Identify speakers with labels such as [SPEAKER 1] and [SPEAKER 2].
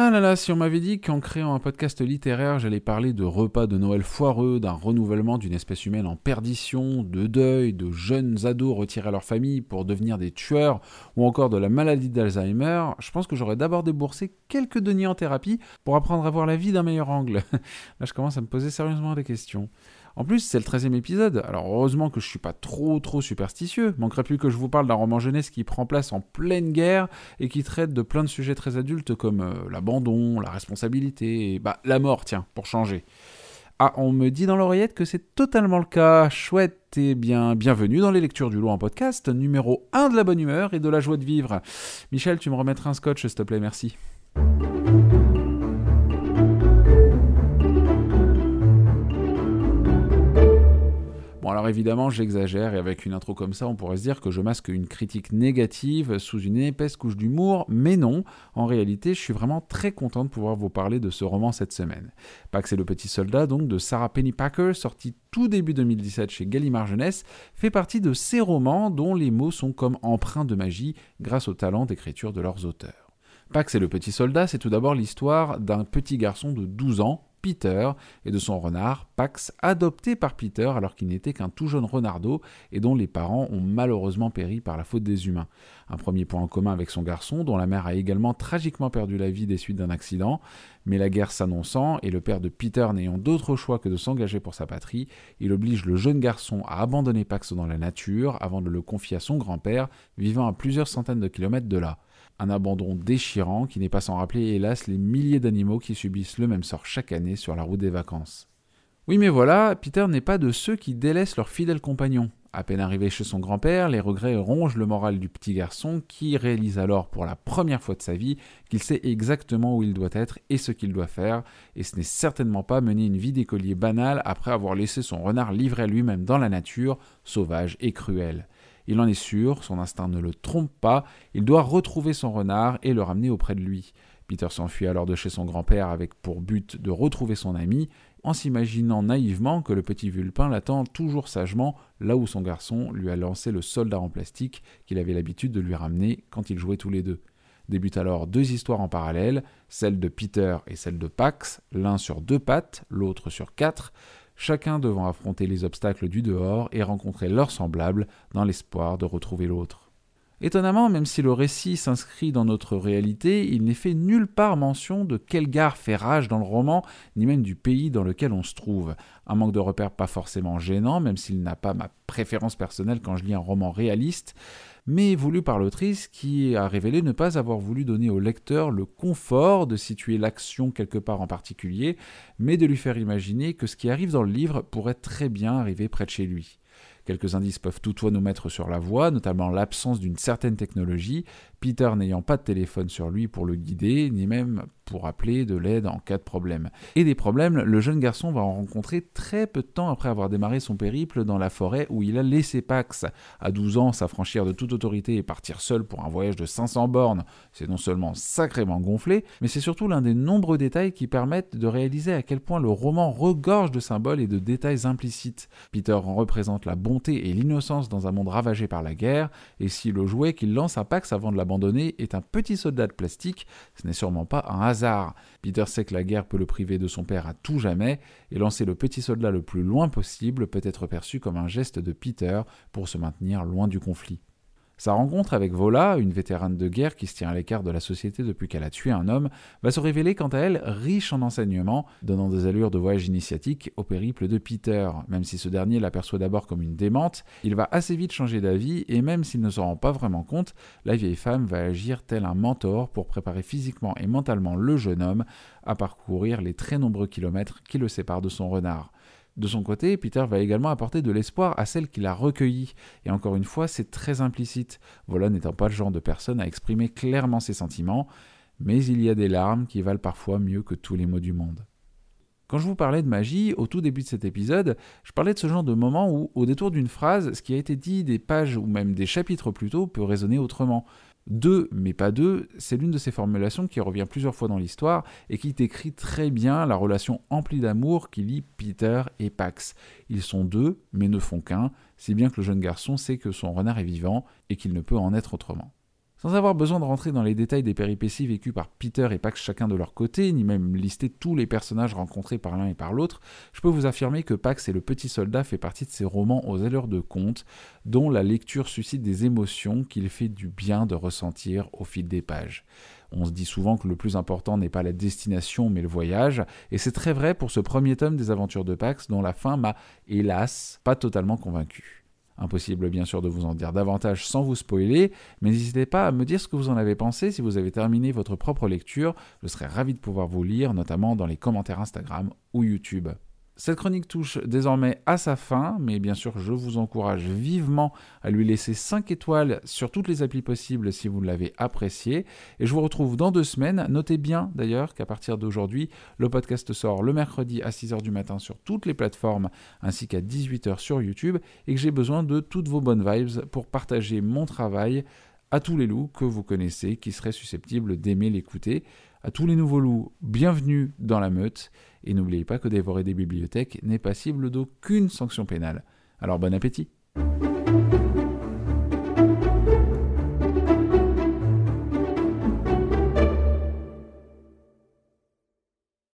[SPEAKER 1] Ah là là, si on m'avait dit qu'en créant un podcast littéraire, j'allais parler de repas de Noël foireux, d'un renouvellement d'une espèce humaine en perdition, de deuil, de jeunes ados retirés à leur famille pour devenir des tueurs, ou encore de la maladie d'Alzheimer, je pense que j'aurais d'abord déboursé quelques deniers en thérapie pour apprendre à voir la vie d'un meilleur angle. Là, je commence à me poser sérieusement des questions. En plus, c'est le 13e épisode, alors heureusement que je suis pas trop trop superstitieux. Manquerait plus que je vous parle d'un roman jeunesse qui prend place en pleine guerre et qui traite de plein de sujets très adultes comme euh, l'abandon, la responsabilité, bah la mort, tiens, pour changer. Ah, on me dit dans l'oreillette que c'est totalement le cas. Chouette et bien, bienvenue dans les lectures du lot en podcast, numéro 1 de la bonne humeur et de la joie de vivre. Michel, tu me remettras un scotch, s'il te plaît, merci. Évidemment, j'exagère et avec une intro comme ça, on pourrait se dire que je masque une critique négative sous une épaisse couche d'humour, mais non, en réalité, je suis vraiment très content de pouvoir vous parler de ce roman cette semaine. Pax et le petit soldat, donc de Sarah Pennypacker, sorti tout début 2017 chez Gallimard Jeunesse, fait partie de ces romans dont les mots sont comme empreints de magie grâce au talent d'écriture de leurs auteurs. Pax et le petit soldat, c'est tout d'abord l'histoire d'un petit garçon de 12 ans, Peter et de son renard Pax, adopté par Peter alors qu'il n'était qu'un tout jeune renardeau et dont les parents ont malheureusement péri par la faute des humains. Un premier point en commun avec son garçon, dont la mère a également tragiquement perdu la vie des suites d'un accident, mais la guerre s'annonçant et le père de Peter n'ayant d'autre choix que de s'engager pour sa patrie, il oblige le jeune garçon à abandonner Pax dans la nature avant de le confier à son grand-père, vivant à plusieurs centaines de kilomètres de là. Un abandon déchirant qui n'est pas sans rappeler hélas les milliers d'animaux qui subissent le même sort chaque année sur la route des vacances. Oui mais voilà, Peter n'est pas de ceux qui délaissent leurs fidèles compagnons. À peine arrivé chez son grand-père, les regrets rongent le moral du petit garçon qui réalise alors pour la première fois de sa vie qu'il sait exactement où il doit être et ce qu'il doit faire, et ce n'est certainement pas mener une vie d'écolier banale après avoir laissé son renard livré à lui-même dans la nature, sauvage et cruelle. Il en est sûr, son instinct ne le trompe pas, il doit retrouver son renard et le ramener auprès de lui. Peter s'enfuit alors de chez son grand-père avec pour but de retrouver son ami, en s'imaginant naïvement que le petit vulpin l'attend toujours sagement là où son garçon lui a lancé le soldat en plastique qu'il avait l'habitude de lui ramener quand ils jouaient tous les deux. Débutent alors deux histoires en parallèle, celle de Peter et celle de Pax, l'un sur deux pattes, l'autre sur quatre, chacun devant affronter les obstacles du dehors et rencontrer leurs semblables dans l'espoir de retrouver l'autre. Étonnamment, même si le récit s'inscrit dans notre réalité, il n'est fait nulle part mention de quelle gare fait rage dans le roman, ni même du pays dans lequel on se trouve. Un manque de repères pas forcément gênant, même s'il n'a pas ma préférence personnelle quand je lis un roman réaliste, mais voulu par l'autrice qui a révélé ne pas avoir voulu donner au lecteur le confort de situer l'action quelque part en particulier, mais de lui faire imaginer que ce qui arrive dans le livre pourrait très bien arriver près de chez lui. Quelques indices peuvent toutefois nous mettre sur la voie, notamment l'absence d'une certaine technologie, Peter n'ayant pas de téléphone sur lui pour le guider, ni même pour appeler de l'aide en cas de problème. Et des problèmes, le jeune garçon va en rencontrer très peu de temps après avoir démarré son périple dans la forêt où il a laissé Pax. À 12 ans, s'affranchir de toute autorité et partir seul pour un voyage de 500 bornes, c'est non seulement sacrément gonflé, mais c'est surtout l'un des nombreux détails qui permettent de réaliser à quel point le roman regorge de symboles et de détails implicites. Peter en représente la bonté et l'innocence dans un monde ravagé par la guerre, et si le jouet qu'il lance à Pax avant de la abandonné est un petit soldat de plastique, ce n'est sûrement pas un hasard. Peter sait que la guerre peut le priver de son père à tout jamais, et lancer le petit soldat le plus loin possible peut être perçu comme un geste de Peter pour se maintenir loin du conflit. Sa rencontre avec Vola, une vétérane de guerre qui se tient à l'écart de la société depuis qu'elle a tué un homme, va se révéler quant à elle riche en enseignements, donnant des allures de voyage initiatique au périple de Peter. Même si ce dernier l'aperçoit d'abord comme une démente, il va assez vite changer d'avis et même s'il ne s'en rend pas vraiment compte, la vieille femme va agir tel un mentor pour préparer physiquement et mentalement le jeune homme à parcourir les très nombreux kilomètres qui le séparent de son renard. De son côté, Peter va également apporter de l'espoir à celle qu'il a recueillie, et encore une fois, c'est très implicite, voilà n'étant pas le genre de personne à exprimer clairement ses sentiments, mais il y a des larmes qui valent parfois mieux que tous les mots du monde. Quand je vous parlais de magie, au tout début de cet épisode, je parlais de ce genre de moment où, au détour d'une phrase, ce qui a été dit des pages ou même des chapitres plus tôt peut résonner autrement. Deux, mais pas deux, c'est l'une de ces formulations qui revient plusieurs fois dans l'histoire et qui décrit très bien la relation emplie d'amour qui lie Peter et Pax. Ils sont deux, mais ne font qu'un, si bien que le jeune garçon sait que son renard est vivant et qu'il ne peut en être autrement. Sans avoir besoin de rentrer dans les détails des péripéties vécues par Peter et Pax chacun de leur côté, ni même lister tous les personnages rencontrés par l'un et par l'autre, je peux vous affirmer que Pax et le petit soldat fait partie de ces romans aux allures de conte, dont la lecture suscite des émotions qu'il fait du bien de ressentir au fil des pages. On se dit souvent que le plus important n'est pas la destination mais le voyage, et c'est très vrai pour ce premier tome des aventures de Pax dont la fin m'a, hélas, pas totalement convaincu. Impossible bien sûr de vous en dire davantage sans vous spoiler, mais n'hésitez pas à me dire ce que vous en avez pensé si vous avez terminé votre propre lecture, je serais ravi de pouvoir vous lire, notamment dans les commentaires Instagram ou YouTube. Cette chronique touche désormais à sa fin, mais bien sûr je vous encourage vivement à lui laisser 5 étoiles sur toutes les applis possibles si vous l'avez apprécié. Et je vous retrouve dans deux semaines. Notez bien d'ailleurs qu'à partir d'aujourd'hui, le podcast sort le mercredi à 6h du matin sur toutes les plateformes ainsi qu'à 18h sur YouTube et que j'ai besoin de toutes vos bonnes vibes pour partager mon travail à tous les loups que vous connaissez qui seraient susceptibles d'aimer l'écouter. À tous les nouveaux loups, bienvenue dans la meute. Et n'oubliez pas que dévorer des bibliothèques n'est passible d'aucune sanction pénale. Alors bon appétit